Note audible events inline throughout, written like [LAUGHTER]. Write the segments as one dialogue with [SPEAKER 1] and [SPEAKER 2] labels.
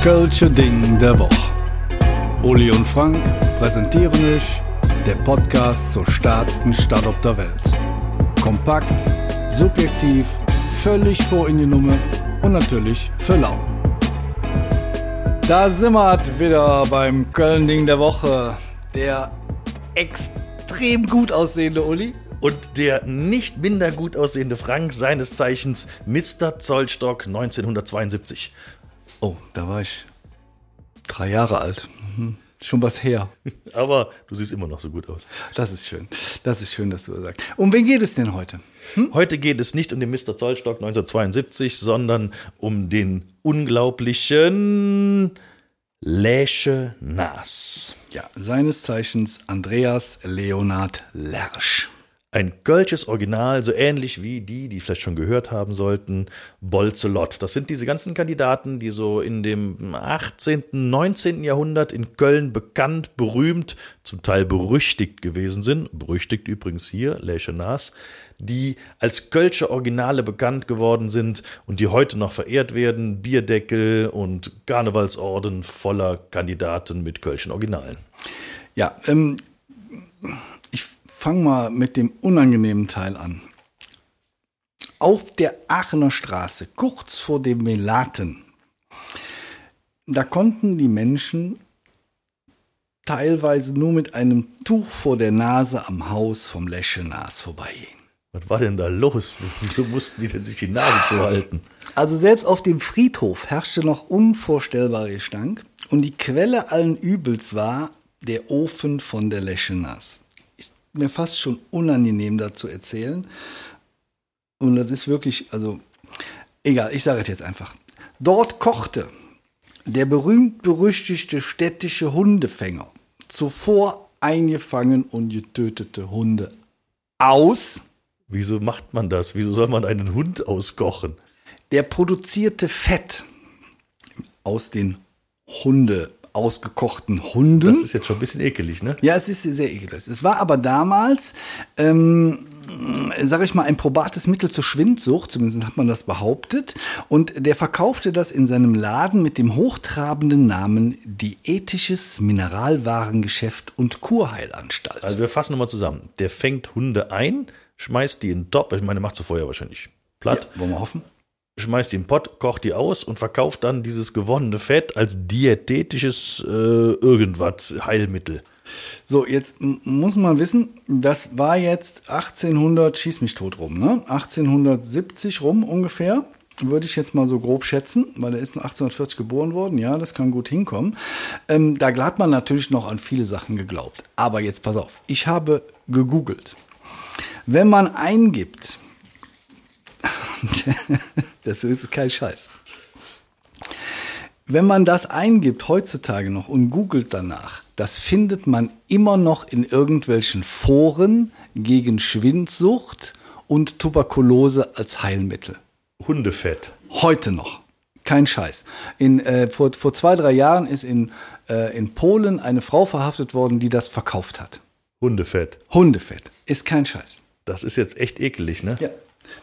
[SPEAKER 1] Kölsche Ding der Woche. Uli und Frank präsentieren euch der Podcast zur stärksten Stadt auf der Welt. Kompakt, subjektiv, völlig vor in die Nummer und natürlich für lau. Da sind wir wieder beim Köln-Ding der Woche. Der extrem gut aussehende Uli.
[SPEAKER 2] Und der nicht minder gut aussehende Frank, seines Zeichens Mr. Zollstock 1972.
[SPEAKER 1] Oh, da war ich drei Jahre alt. Mhm. Schon was her. [LAUGHS]
[SPEAKER 2] Aber du siehst immer noch so gut aus.
[SPEAKER 1] Das ist schön. Das ist schön, dass du das sagst. Um wen geht es denn heute?
[SPEAKER 2] Hm? Heute geht es nicht um den Mr. Zollstock 1972, sondern um den unglaublichen Läsche Nas.
[SPEAKER 1] Ja, seines Zeichens Andreas Leonhard Lersch.
[SPEAKER 2] Ein Kölsches Original, so ähnlich wie die, die vielleicht schon gehört haben sollten, Bolzelot. Das sind diese ganzen Kandidaten, die so in dem 18., 19. Jahrhundert in Köln bekannt, berühmt, zum Teil berüchtigt gewesen sind. Berüchtigt übrigens hier, Leschenas, die als Kölsche Originale bekannt geworden sind und die heute noch verehrt werden. Bierdeckel und Karnevalsorden voller Kandidaten mit Kölschen Originalen.
[SPEAKER 1] Ja, ähm, fange mal mit dem unangenehmen Teil an. Auf der Aachener Straße, kurz vor dem Melaten, da konnten die Menschen teilweise nur mit einem Tuch vor der Nase am Haus vom Leschenas vorbeigehen.
[SPEAKER 2] Was war denn da los? Wieso mussten die denn sich die Nase zuhalten?
[SPEAKER 1] Also selbst auf dem Friedhof herrschte noch unvorstellbarer Gestank und die Quelle allen Übels war der Ofen von der Leschenas mir fast schon unangenehm da zu erzählen. Und das ist wirklich, also, egal, ich sage es jetzt einfach. Dort kochte der berühmt-berüchtigte städtische Hundefänger zuvor eingefangen und getötete Hunde aus.
[SPEAKER 2] Wieso macht man das? Wieso soll man einen Hund auskochen?
[SPEAKER 1] Der produzierte Fett aus den Hunde ausgekochten Hunden.
[SPEAKER 2] Das ist jetzt schon ein bisschen ekelig, ne?
[SPEAKER 1] Ja, es ist sehr ekelig. Es war aber damals, ähm, sage ich mal, ein probates Mittel zur Schwindsucht, zumindest hat man das behauptet. Und der verkaufte das in seinem Laden mit dem hochtrabenden Namen Diätisches Mineralwarengeschäft und Kurheilanstalt.
[SPEAKER 2] Also wir fassen nochmal zusammen. Der fängt Hunde ein, schmeißt die in den Top, ich meine, macht sie vorher wahrscheinlich platt.
[SPEAKER 1] Ja, wollen wir hoffen
[SPEAKER 2] schmeißt die in den Pott, kocht die aus und verkauft dann dieses gewonnene Fett als diätetisches äh, irgendwas Heilmittel.
[SPEAKER 1] So, jetzt muss man wissen, das war jetzt 1800, schieß mich tot rum, ne? 1870 rum ungefähr, würde ich jetzt mal so grob schätzen, weil er ist 1840 geboren worden, ja, das kann gut hinkommen. Ähm, da hat man natürlich noch an viele Sachen geglaubt. Aber jetzt pass auf, ich habe gegoogelt. Wenn man eingibt, [LAUGHS] das ist kein Scheiß. Wenn man das eingibt heutzutage noch und googelt danach, das findet man immer noch in irgendwelchen Foren gegen Schwindsucht und Tuberkulose als Heilmittel.
[SPEAKER 2] Hundefett.
[SPEAKER 1] Heute noch. Kein Scheiß. In, äh, vor, vor zwei, drei Jahren ist in, äh, in Polen eine Frau verhaftet worden, die das verkauft hat.
[SPEAKER 2] Hundefett.
[SPEAKER 1] Hundefett. Ist kein Scheiß.
[SPEAKER 2] Das ist jetzt echt ekelig, ne?
[SPEAKER 1] Ja.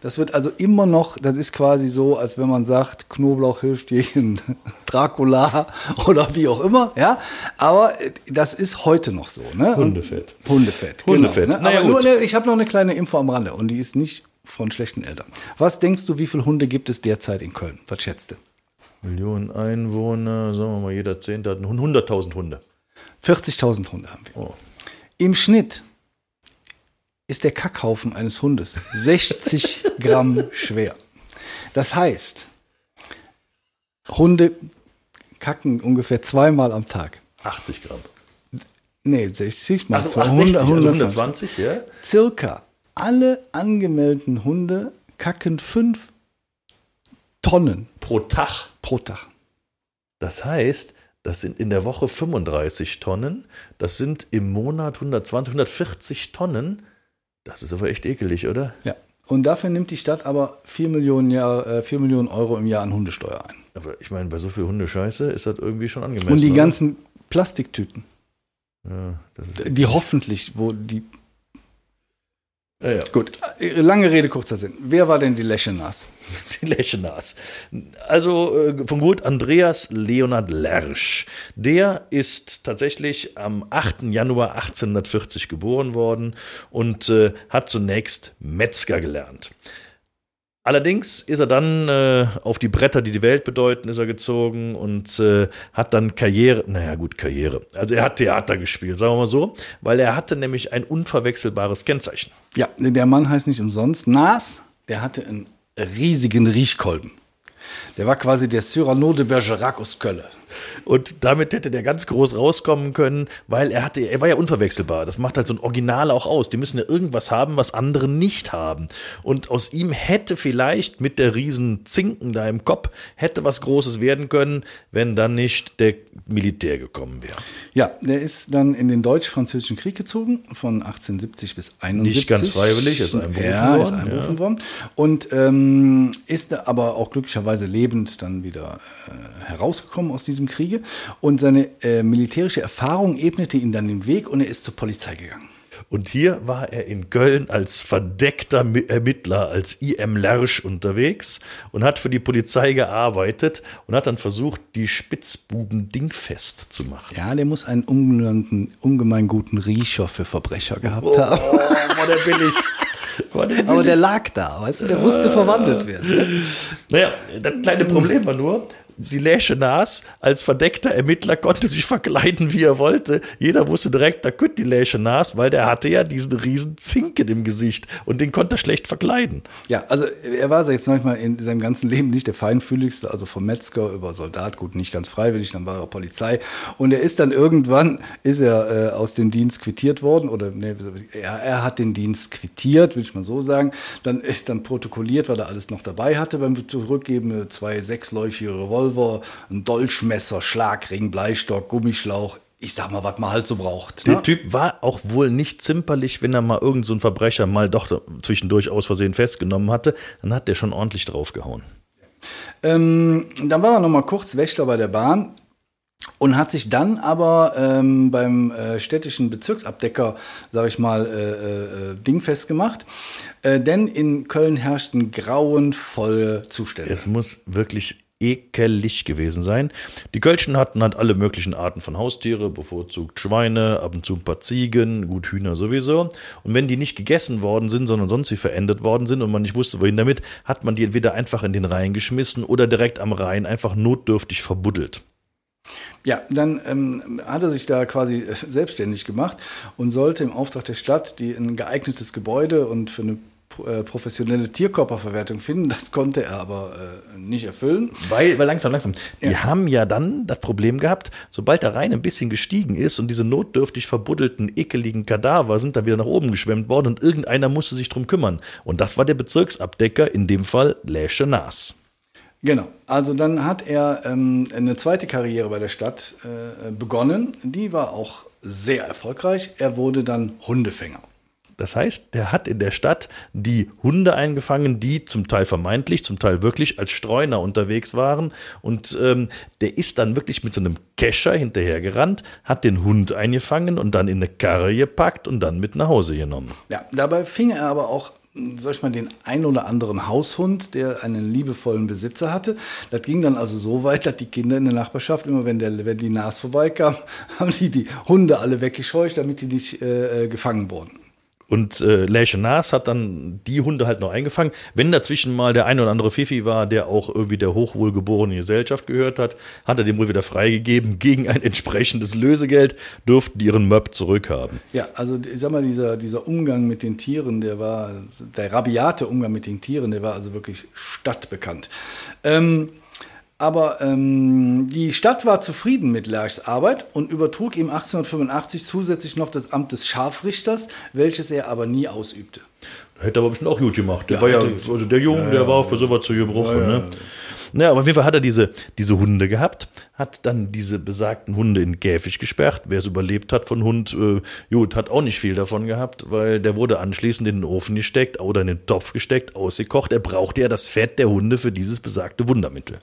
[SPEAKER 1] Das wird also immer noch, das ist quasi so, als wenn man sagt, Knoblauch hilft gegen [LAUGHS] Dracula oder wie auch immer, ja. Aber das ist heute noch so, ne?
[SPEAKER 2] Hundefett.
[SPEAKER 1] Hundefett.
[SPEAKER 2] Hundefett.
[SPEAKER 1] Genau, ne? naja, gut. Nur, ich habe noch eine kleine Info am Rande und die ist nicht von schlechten Eltern. Was denkst du, wie viele Hunde gibt es derzeit in Köln? Was schätzt du?
[SPEAKER 2] Millionen Einwohner, sagen wir mal, jeder Zehnte hat 100.000 Hunde.
[SPEAKER 1] 40.000 Hunde haben wir. Oh. Im Schnitt ist der Kackhaufen eines Hundes 60 [LAUGHS] Gramm schwer. Das heißt, Hunde kacken ungefähr zweimal am Tag.
[SPEAKER 2] 80 Gramm.
[SPEAKER 1] Nee, 60 mal
[SPEAKER 2] Ach, 200, 100, 120, ja?
[SPEAKER 1] Circa alle angemeldeten Hunde kacken 5 Tonnen.
[SPEAKER 2] Pro Tag?
[SPEAKER 1] Pro Tag.
[SPEAKER 2] Das heißt, das sind in der Woche 35 Tonnen. Das sind im Monat 120, 140 Tonnen das ist aber echt ekelig, oder?
[SPEAKER 1] Ja. Und dafür nimmt die Stadt aber 4 Millionen, Jahr, äh, 4 Millionen Euro im Jahr an Hundesteuer ein.
[SPEAKER 2] Aber ich meine, bei so viel Hundescheiße ist das irgendwie schon angemessen.
[SPEAKER 1] Und die
[SPEAKER 2] oder?
[SPEAKER 1] ganzen Plastiktüten.
[SPEAKER 2] Ja,
[SPEAKER 1] die hoffentlich, wo die Ja, ja. Gut, äh, lange Rede, kurzer Sinn. Wer war denn die Leschenas? [LAUGHS]
[SPEAKER 2] Die Leschenas. Also äh, von Gut Andreas Leonard Lersch. Der ist tatsächlich am 8. Januar 1840 geboren worden und äh, hat zunächst Metzger gelernt. Allerdings ist er dann äh, auf die Bretter, die die Welt bedeuten, ist er gezogen und äh, hat dann Karriere, naja gut, Karriere. Also er hat Theater gespielt, sagen wir mal so, weil er hatte nämlich ein unverwechselbares Kennzeichen.
[SPEAKER 1] Ja, der Mann heißt nicht umsonst Nas, der hatte einen riesigen Riechkolben. Der war quasi der Cyrano de Bergerac aus Köln.
[SPEAKER 2] Und damit hätte der ganz groß rauskommen können, weil er hatte, er war ja unverwechselbar. Das macht halt so ein Original auch aus. Die müssen ja irgendwas haben, was andere nicht haben. Und aus ihm hätte vielleicht mit der riesen Zinken da im Kopf hätte was Großes werden können, wenn dann nicht der Militär gekommen wäre.
[SPEAKER 1] Ja, der ist dann in den Deutsch-Französischen Krieg gezogen, von 1870 bis 71.
[SPEAKER 2] Nicht ganz freiwillig, ist einberufen
[SPEAKER 1] ja, worden. Ist einberufen ja. worden. Und ähm, ist aber auch glücklicherweise lebend dann wieder äh, herausgekommen aus diesem Kriege. Und seine äh, militärische Erfahrung ebnete ihm dann den Weg und er ist zur Polizei gegangen.
[SPEAKER 2] Und hier war er in Köln als verdeckter Ermittler, als IM Lersch unterwegs und hat für die Polizei gearbeitet und hat dann versucht, die Spitzbuben dingfest zu machen.
[SPEAKER 1] Ja, der muss einen ungemein, guten Riecher für Verbrecher gehabt oh, haben.
[SPEAKER 2] Oh, war der billig. [LAUGHS]
[SPEAKER 1] War der billig. Aber der lag da, weißt du, der musste verwandelt werden.
[SPEAKER 2] Naja, das kleine Problem war nur, die Läsche Nas als verdeckter Ermittler konnte sich verkleiden, wie er wollte. Jeder wusste direkt, da könnte die Läsche Nas, weil der hatte ja diesen riesen Zinken im Gesicht und den konnte er schlecht verkleiden.
[SPEAKER 1] Ja, also er war jetzt manchmal in seinem ganzen Leben nicht der feinfühligste, also vom Metzger über Soldat, gut, nicht ganz freiwillig, dann war er Polizei und er ist dann irgendwann, ist er äh, aus dem Dienst quittiert worden oder nee, er, er hat den Dienst quittiert, will ich mal so sagen. Dann ist dann protokolliert, weil er alles noch dabei hatte beim Zurückgeben, zwei sechsläufige Revolver Revolver, ein Dolchmesser, Schlagring, Bleistock, Gummischlauch. Ich sag mal, was man halt so braucht.
[SPEAKER 2] Ne? Der Typ war auch wohl nicht zimperlich, wenn er mal irgendeinen so Verbrecher mal doch zwischendurch aus Versehen festgenommen hatte. Dann hat der schon ordentlich draufgehauen.
[SPEAKER 1] Ähm, dann war er noch mal kurz Wächter bei der Bahn und hat sich dann aber ähm, beim äh, städtischen Bezirksabdecker, sage ich mal, äh, äh, dingfest gemacht. Äh, denn in Köln herrschten grauenvolle Zustände.
[SPEAKER 2] Es muss wirklich ekelig gewesen sein. Die Kölschen hatten halt alle möglichen Arten von Haustiere, bevorzugt Schweine, ab und zu ein paar Ziegen, gut Hühner sowieso. Und wenn die nicht gegessen worden sind, sondern sonst wie verändert worden sind und man nicht wusste, wohin damit, hat man die entweder einfach in den Rhein geschmissen oder direkt am Rhein einfach notdürftig verbuddelt.
[SPEAKER 1] Ja, dann ähm, hat er sich da quasi äh, selbstständig gemacht und sollte im Auftrag der Stadt die ein geeignetes Gebäude und für eine professionelle Tierkörperverwertung finden. Das konnte er aber äh, nicht erfüllen.
[SPEAKER 2] Weil, weil langsam, langsam. Die ja. haben ja dann das Problem gehabt, sobald der Rhein ein bisschen gestiegen ist und diese notdürftig verbuddelten, ekeligen Kadaver sind dann wieder nach oben geschwemmt worden und irgendeiner musste sich drum kümmern. Und das war der Bezirksabdecker, in dem Fall Läsche Nas.
[SPEAKER 1] Genau, also dann hat er ähm, eine zweite Karriere bei der Stadt äh, begonnen. Die war auch sehr erfolgreich. Er wurde dann Hundefänger.
[SPEAKER 2] Das heißt, der hat in der Stadt die Hunde eingefangen, die zum Teil vermeintlich, zum Teil wirklich als Streuner unterwegs waren. Und ähm, der ist dann wirklich mit so einem Kescher hinterhergerannt, hat den Hund eingefangen und dann in eine Karre gepackt und dann mit nach Hause genommen.
[SPEAKER 1] Ja, dabei fing er aber auch sag ich mal, den ein oder anderen Haushund, der einen liebevollen Besitzer hatte. Das ging dann also so weit, dass die Kinder in der Nachbarschaft, immer wenn, der, wenn die Nas vorbeikam, [LAUGHS] haben die die Hunde alle weggescheucht, damit die nicht äh, äh gefangen wurden.
[SPEAKER 2] Und äh, Läsche Nas hat dann die Hunde halt noch eingefangen. Wenn dazwischen mal der ein oder andere Fifi war, der auch irgendwie der hochwohlgeborenen Gesellschaft gehört hat, hat er dem wohl wieder freigegeben. Gegen ein entsprechendes Lösegeld durften die ihren Möb zurückhaben.
[SPEAKER 1] Ja, also ich sag mal, dieser, dieser Umgang mit den Tieren, der war, der rabiate Umgang mit den Tieren, der war also wirklich stadtbekannt. Ähm, aber ähm, die Stadt war zufrieden mit Lerchs Arbeit und übertrug ihm 1885 zusätzlich noch das Amt des Scharfrichters, welches er aber nie ausübte.
[SPEAKER 2] Hätte aber bestimmt auch gut gemacht. Der ja, war ja, also der Junge, ja, der war für sowas zu gebrochen. Ja, ne? Ja, aber auf jeden Fall hat er diese, diese Hunde gehabt, hat dann diese besagten Hunde in Käfig gesperrt. Wer es überlebt hat von Hund, äh, gut, hat auch nicht viel davon gehabt, weil der wurde anschließend in den Ofen gesteckt oder in den Topf gesteckt, ausgekocht. Er brauchte ja das Fett der Hunde für dieses besagte Wundermittel.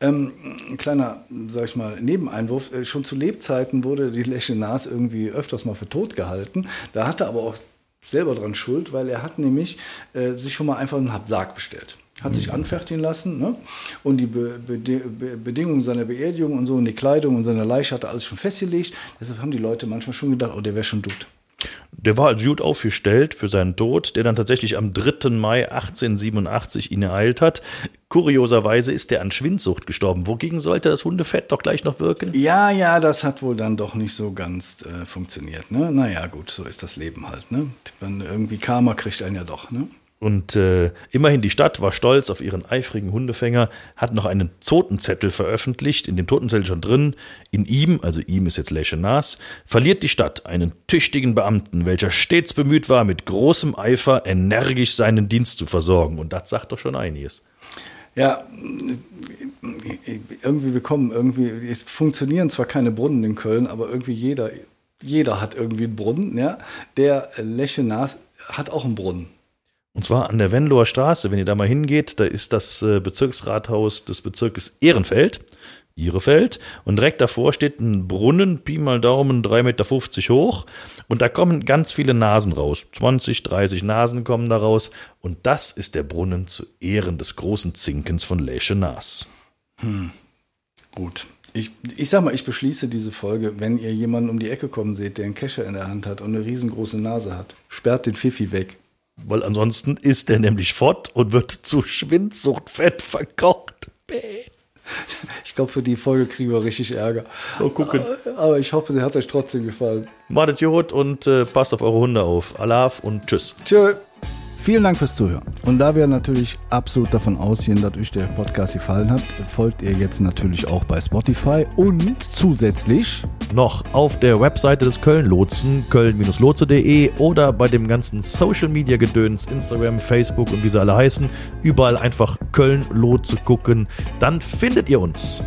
[SPEAKER 1] Ähm, ein kleiner, sag ich mal, Nebeneinwurf. Äh, schon zu Lebzeiten wurde die Leschenas irgendwie öfters mal für tot gehalten. Da hatte aber auch selber dran schuld, weil er hat nämlich äh, sich schon mal einfach einen Sarg bestellt. Hat sich anfertigen lassen ne? und die Be Be Be Bedingungen seiner Beerdigung und so und die Kleidung und seine Leiche hat er alles schon festgelegt. Deshalb haben die Leute manchmal schon gedacht, oh, der wäre schon tot.
[SPEAKER 2] Der war als gut aufgestellt für seinen Tod, der dann tatsächlich am 3. Mai 1887 ihn ereilt hat. Kurioserweise ist er an Schwindsucht gestorben. Wogegen sollte das Hundefett doch gleich noch wirken?
[SPEAKER 1] Ja, ja, das hat wohl dann doch nicht so ganz äh, funktioniert. Ne? Naja, gut, so ist das Leben halt. Ne? Wenn irgendwie Karma kriegt einen ja doch. Ne?
[SPEAKER 2] Und äh, immerhin die Stadt war stolz auf ihren eifrigen Hundefänger, hat noch einen Totenzettel veröffentlicht, in dem Totenzettel schon drin, in ihm, also ihm ist jetzt Leschenas, verliert die Stadt einen tüchtigen Beamten, welcher stets bemüht war, mit großem Eifer energisch seinen Dienst zu versorgen. Und das sagt doch schon einiges.
[SPEAKER 1] Ja, irgendwie bekommen, irgendwie, es funktionieren zwar keine Brunnen in Köln, aber irgendwie jeder, jeder hat irgendwie einen Brunnen, ja. Der Leschenas hat auch einen Brunnen.
[SPEAKER 2] Und zwar an der Venloer Straße, wenn ihr da mal hingeht, da ist das äh, Bezirksrathaus des Bezirkes Ehrenfeld, Ihrefeld. Und direkt davor steht ein Brunnen, Pi mal Daumen, 3,50 Meter hoch. Und da kommen ganz viele Nasen raus. 20, 30 Nasen kommen da raus. Und das ist der Brunnen zu Ehren des großen Zinkens von Lesche Nas.
[SPEAKER 1] Hm. Gut. Ich, ich sag mal, ich beschließe diese Folge, wenn ihr jemanden um die Ecke kommen seht, der einen Kescher in der Hand hat und eine riesengroße Nase hat, sperrt den Pfiffi weg
[SPEAKER 2] weil ansonsten ist er nämlich fort und wird zu Schwindsuchtfett verkocht.
[SPEAKER 1] Ich glaube, für die Folge kriegen wir richtig Ärger.
[SPEAKER 2] Mal gucken.
[SPEAKER 1] Aber ich hoffe, sie hat euch trotzdem gefallen.
[SPEAKER 2] Madet Jod und äh, passt auf eure Hunde auf. Alaf und tschüss.
[SPEAKER 1] Tschüss. Vielen Dank fürs Zuhören. Und da wir natürlich absolut davon ausgehen, dass euch der Podcast gefallen hat, folgt ihr jetzt natürlich auch bei Spotify und zusätzlich
[SPEAKER 2] noch auf der Webseite des Köln-Lotsen, köln-lotse.de oder bei dem ganzen Social-Media-Gedöns, Instagram, Facebook und wie sie alle heißen, überall einfach Köln-Lotse gucken. Dann findet ihr uns.